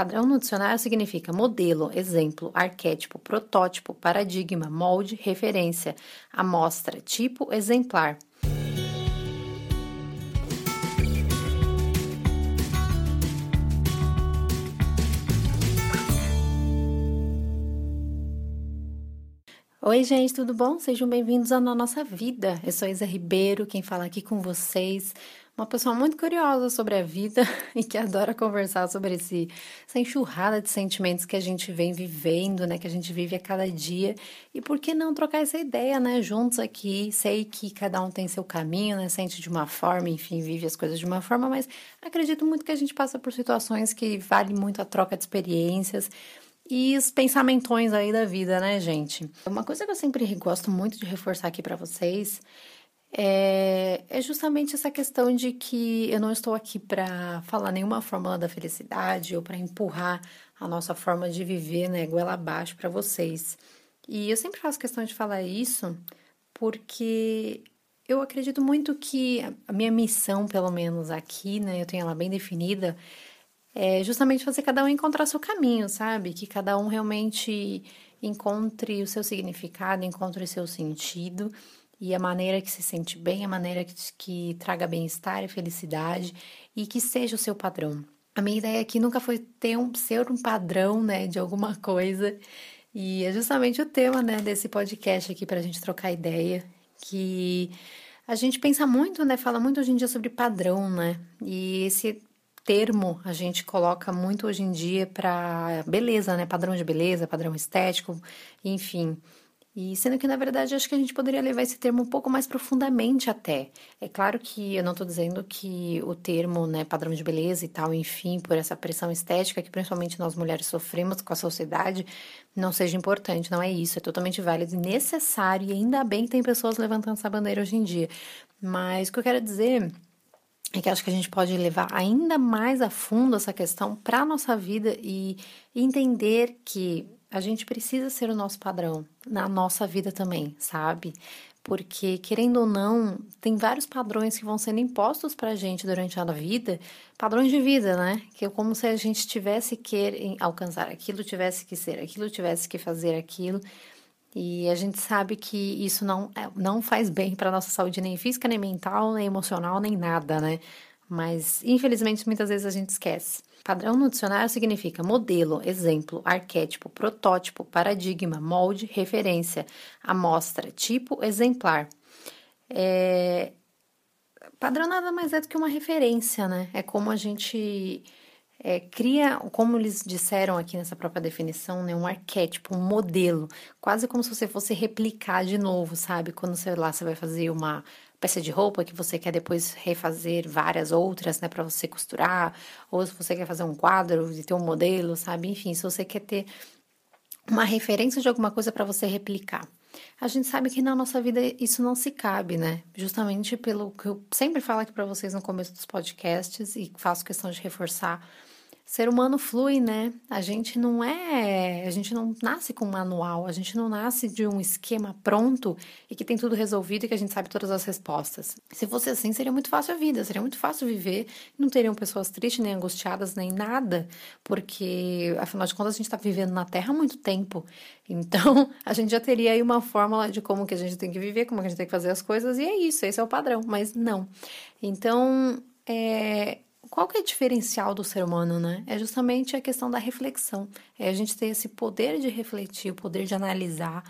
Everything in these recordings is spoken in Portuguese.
Padrão no dicionário significa modelo, exemplo, arquétipo, protótipo, paradigma, molde, referência, amostra, tipo, exemplar. Oi, gente, tudo bom? Sejam bem-vindos à Nossa Vida. Eu sou Isa Ribeiro, quem fala aqui com vocês uma pessoa muito curiosa sobre a vida e que adora conversar sobre esse, essa enxurrada de sentimentos que a gente vem vivendo, né? Que a gente vive a cada dia. E por que não trocar essa ideia, né? Juntos aqui. Sei que cada um tem seu caminho, né? Sente de uma forma, enfim, vive as coisas de uma forma, mas acredito muito que a gente passa por situações que vale muito a troca de experiências e os pensamentões aí da vida, né, gente? Uma coisa que eu sempre gosto muito de reforçar aqui para vocês é, é justamente essa questão de que eu não estou aqui para falar nenhuma fórmula da felicidade ou para empurrar a nossa forma de viver, né, goela abaixo para vocês. E eu sempre faço questão de falar isso porque eu acredito muito que a minha missão, pelo menos aqui, né, eu tenho ela bem definida, é justamente fazer cada um encontrar seu caminho, sabe? Que cada um realmente encontre o seu significado, encontre o seu sentido e a maneira que se sente bem, a maneira que, que traga bem-estar e felicidade e que seja o seu padrão. A minha ideia aqui nunca foi ter um, ser um padrão, né, de alguma coisa. E é justamente o tema, né, desse podcast aqui para a gente trocar ideia, que a gente pensa muito, né, fala muito hoje em dia sobre padrão, né, e esse termo a gente coloca muito hoje em dia para beleza, né, padrão de beleza, padrão estético, enfim. E sendo que, na verdade, acho que a gente poderia levar esse termo um pouco mais profundamente até. É claro que eu não estou dizendo que o termo, né, padrão de beleza e tal, enfim, por essa pressão estética que principalmente nós mulheres sofremos com a sociedade, não seja importante. Não é isso. É totalmente válido e necessário. E ainda bem que tem pessoas levantando essa bandeira hoje em dia. Mas o que eu quero dizer é que acho que a gente pode levar ainda mais a fundo essa questão para a nossa vida e entender que a gente precisa ser o nosso padrão na nossa vida também, sabe? Porque, querendo ou não, tem vários padrões que vão sendo impostos pra gente durante a vida, padrões de vida, né? Que é como se a gente tivesse que alcançar aquilo, tivesse que ser aquilo, tivesse que fazer aquilo. E a gente sabe que isso não, é, não faz bem para nossa saúde, nem física, nem mental, nem emocional, nem nada, né? Mas, infelizmente, muitas vezes a gente esquece. Padrão no dicionário significa modelo, exemplo, arquétipo, protótipo, paradigma, molde, referência, amostra, tipo, exemplar. É... Padrão nada mais é do que uma referência, né? É como a gente é, cria, como eles disseram aqui nessa própria definição, né, um arquétipo, um modelo, quase como se você fosse replicar de novo, sabe? Quando você lá você vai fazer uma peça de roupa que você quer depois refazer várias outras, né, para você costurar, ou se você quer fazer um quadro e ter um modelo, sabe? Enfim, se você quer ter uma referência de alguma coisa para você replicar. A gente sabe que na nossa vida isso não se cabe, né? Justamente pelo que eu sempre falo aqui para vocês no começo dos podcasts e faço questão de reforçar ser humano flui, né? A gente não é, a gente não nasce com um manual, a gente não nasce de um esquema pronto e que tem tudo resolvido e que a gente sabe todas as respostas. Se fosse assim, seria muito fácil a vida, seria muito fácil viver, não teriam pessoas tristes, nem angustiadas, nem nada, porque afinal de contas a gente está vivendo na Terra há muito tempo. Então, a gente já teria aí uma fórmula de como que a gente tem que viver, como que a gente tem que fazer as coisas, e é isso, esse é o padrão, mas não. Então, é, qual que é o diferencial do ser humano, né? É justamente a questão da reflexão. É a gente ter esse poder de refletir, o poder de analisar,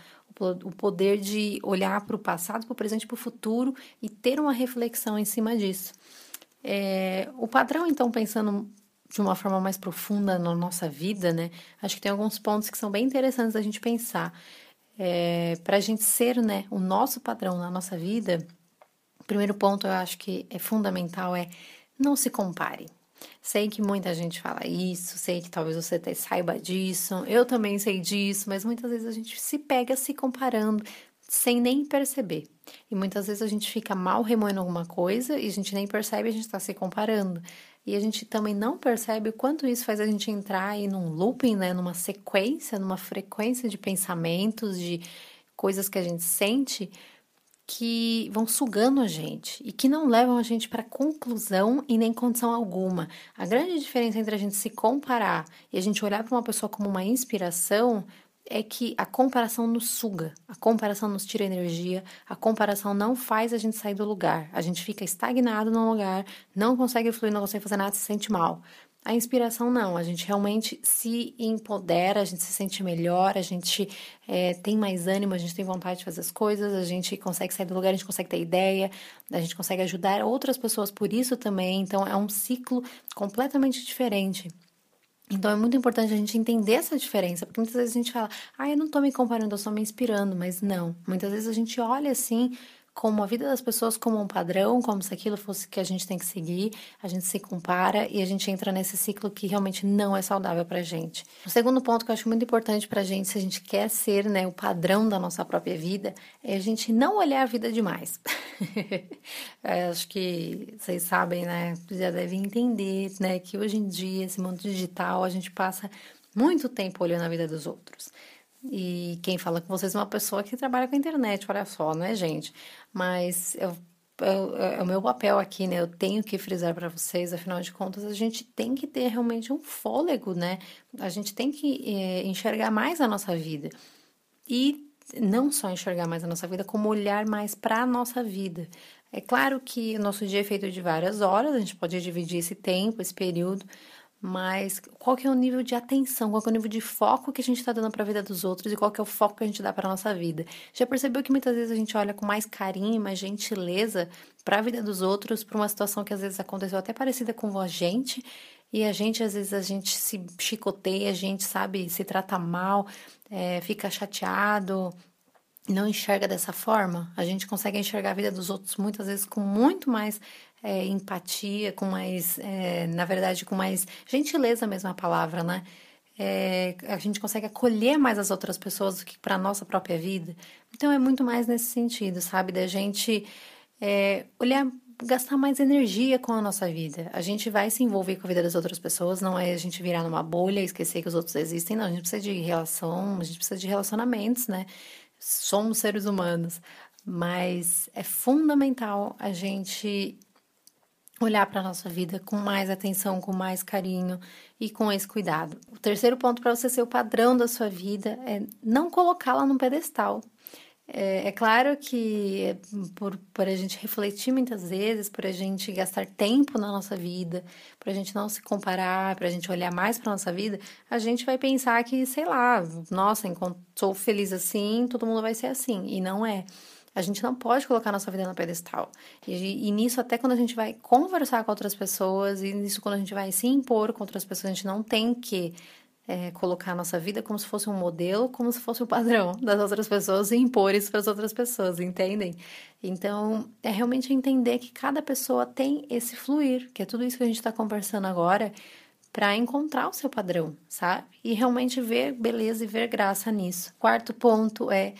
o poder de olhar para o passado, para o presente, para o futuro e ter uma reflexão em cima disso. É, o padrão, então, pensando de uma forma mais profunda na nossa vida, né? Acho que tem alguns pontos que são bem interessantes da gente pensar. É, para a gente ser, né, o nosso padrão na nossa vida, o primeiro ponto eu acho que é fundamental é não se compare. Sei que muita gente fala isso, sei que talvez você até saiba disso, eu também sei disso, mas muitas vezes a gente se pega se comparando sem nem perceber. E muitas vezes a gente fica mal remoendo alguma coisa e a gente nem percebe, a gente está se comparando. E a gente também não percebe o quanto isso faz a gente entrar aí num looping, né, numa sequência, numa frequência de pensamentos, de coisas que a gente sente que vão sugando a gente e que não levam a gente para conclusão e nem condição alguma. A grande diferença entre a gente se comparar e a gente olhar para uma pessoa como uma inspiração é que a comparação nos suga, a comparação nos tira energia, a comparação não faz a gente sair do lugar. A gente fica estagnado no lugar, não consegue fluir, não consegue fazer nada, se sente mal. A inspiração não, a gente realmente se empodera, a gente se sente melhor, a gente é, tem mais ânimo, a gente tem vontade de fazer as coisas, a gente consegue sair do lugar, a gente consegue ter ideia, a gente consegue ajudar outras pessoas por isso também. Então é um ciclo completamente diferente. Então é muito importante a gente entender essa diferença, porque muitas vezes a gente fala, ah, eu não tô me comparando, eu só me inspirando, mas não. Muitas vezes a gente olha assim como a vida das pessoas como um padrão, como se aquilo fosse que a gente tem que seguir, a gente se compara e a gente entra nesse ciclo que realmente não é saudável pra gente. O segundo ponto que eu acho muito importante pra gente, se a gente quer ser né, o padrão da nossa própria vida, é a gente não olhar a vida demais. é, acho que vocês sabem, né? Já devem entender, né? Que hoje em dia, esse mundo digital, a gente passa muito tempo olhando a vida dos outros. E quem fala com vocês é uma pessoa que trabalha com a internet, olha só, não é gente? Mas eu, eu, é o meu papel aqui, né? Eu tenho que frisar para vocês, afinal de contas, a gente tem que ter realmente um fôlego, né? A gente tem que é, enxergar mais a nossa vida. E não só enxergar mais a nossa vida, como olhar mais para a nossa vida. É claro que o nosso dia é feito de várias horas, a gente pode dividir esse tempo, esse período, mas qual que é o nível de atenção, qual que é o nível de foco que a gente está dando para a vida dos outros? E qual que é o foco que a gente dá para nossa vida. Já percebeu que muitas vezes a gente olha com mais carinho mais gentileza para a vida dos outros, para uma situação que às vezes aconteceu até parecida com a gente, e a gente às vezes a gente se chicoteia, a gente sabe, se trata mal, é, fica chateado, não enxerga dessa forma, a gente consegue enxergar a vida dos outros muitas vezes com muito mais é, empatia, com mais, é, na verdade, com mais gentileza mesmo a palavra, né? É, a gente consegue acolher mais as outras pessoas do que para a nossa própria vida. Então é muito mais nesse sentido, sabe? Da gente é, olhar, gastar mais energia com a nossa vida. A gente vai se envolver com a vida das outras pessoas, não é a gente virar numa bolha e esquecer que os outros existem, não. A gente precisa de relação, a gente precisa de relacionamentos, né? Somos seres humanos. Mas é fundamental a gente olhar para a nossa vida com mais atenção, com mais carinho e com esse cuidado. O terceiro ponto para você ser o padrão da sua vida é não colocá-la num pedestal. É, é, claro que por, por a gente refletir muitas vezes, por a gente gastar tempo na nossa vida, por a gente não se comparar, para a gente olhar mais para nossa vida, a gente vai pensar que, sei lá, nossa, sou feliz assim, todo mundo vai ser assim. E não é. A gente não pode colocar nossa vida no pedestal. E, e, nisso, até quando a gente vai conversar com outras pessoas, e nisso, quando a gente vai se impor com outras pessoas, a gente não tem que é, colocar a nossa vida como se fosse um modelo, como se fosse o padrão das outras pessoas e impor isso para as outras pessoas, entendem? Então, é realmente entender que cada pessoa tem esse fluir, que é tudo isso que a gente está conversando agora, para encontrar o seu padrão, sabe? E realmente ver beleza e ver graça nisso. Quarto ponto é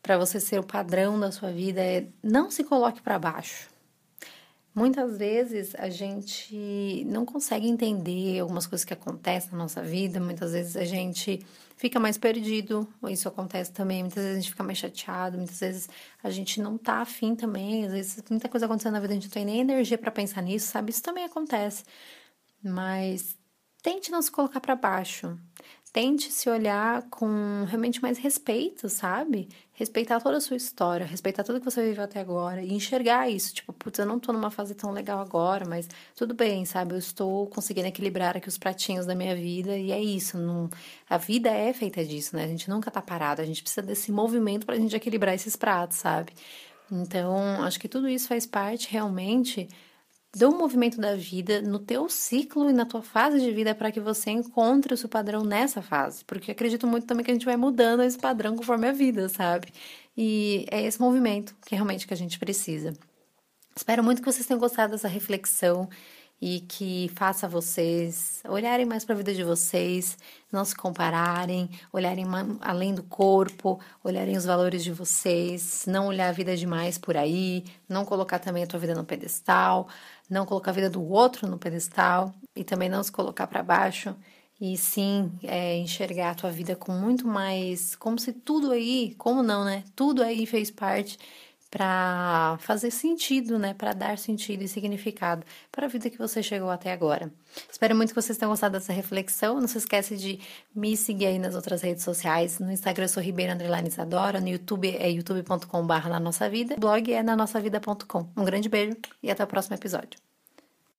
para você ser o padrão da sua vida é não se coloque para baixo. Muitas vezes a gente não consegue entender algumas coisas que acontecem na nossa vida, muitas vezes a gente fica mais perdido, isso acontece também, muitas vezes a gente fica mais chateado, muitas vezes a gente não tá afim também, às vezes muita coisa acontecendo na vida, a gente não tem nem energia para pensar nisso, sabe? Isso também acontece. Mas tente não se colocar para baixo tente se olhar com realmente mais respeito, sabe? Respeitar toda a sua história, respeitar tudo que você viveu até agora e enxergar isso. Tipo, putz, eu não tô numa fase tão legal agora, mas tudo bem, sabe? Eu estou conseguindo equilibrar aqui os pratinhos da minha vida e é isso. Não... A vida é feita disso, né? A gente nunca tá parado, a gente precisa desse movimento pra gente equilibrar esses pratos, sabe? Então, acho que tudo isso faz parte realmente do movimento da vida no teu ciclo e na tua fase de vida para que você encontre o seu padrão nessa fase. Porque acredito muito também que a gente vai mudando esse padrão conforme a vida, sabe? E é esse movimento que realmente que a gente precisa. Espero muito que vocês tenham gostado dessa reflexão e que faça vocês olharem mais para a vida de vocês, não se compararem, olharem além do corpo, olharem os valores de vocês, não olhar a vida demais por aí, não colocar também a tua vida no pedestal, não colocar a vida do outro no pedestal e também não se colocar para baixo e sim é, enxergar a tua vida com muito mais, como se tudo aí, como não, né? Tudo aí fez parte para fazer sentido, né? Para dar sentido e significado para a vida que você chegou até agora. Espero muito que vocês tenham gostado dessa reflexão. Não se esquece de me seguir aí nas outras redes sociais. No Instagram eu sou Isadora, no YouTube é youtube.com.br na nossa vida, o blog é na nossa vida.com. Um grande beijo e até o próximo episódio.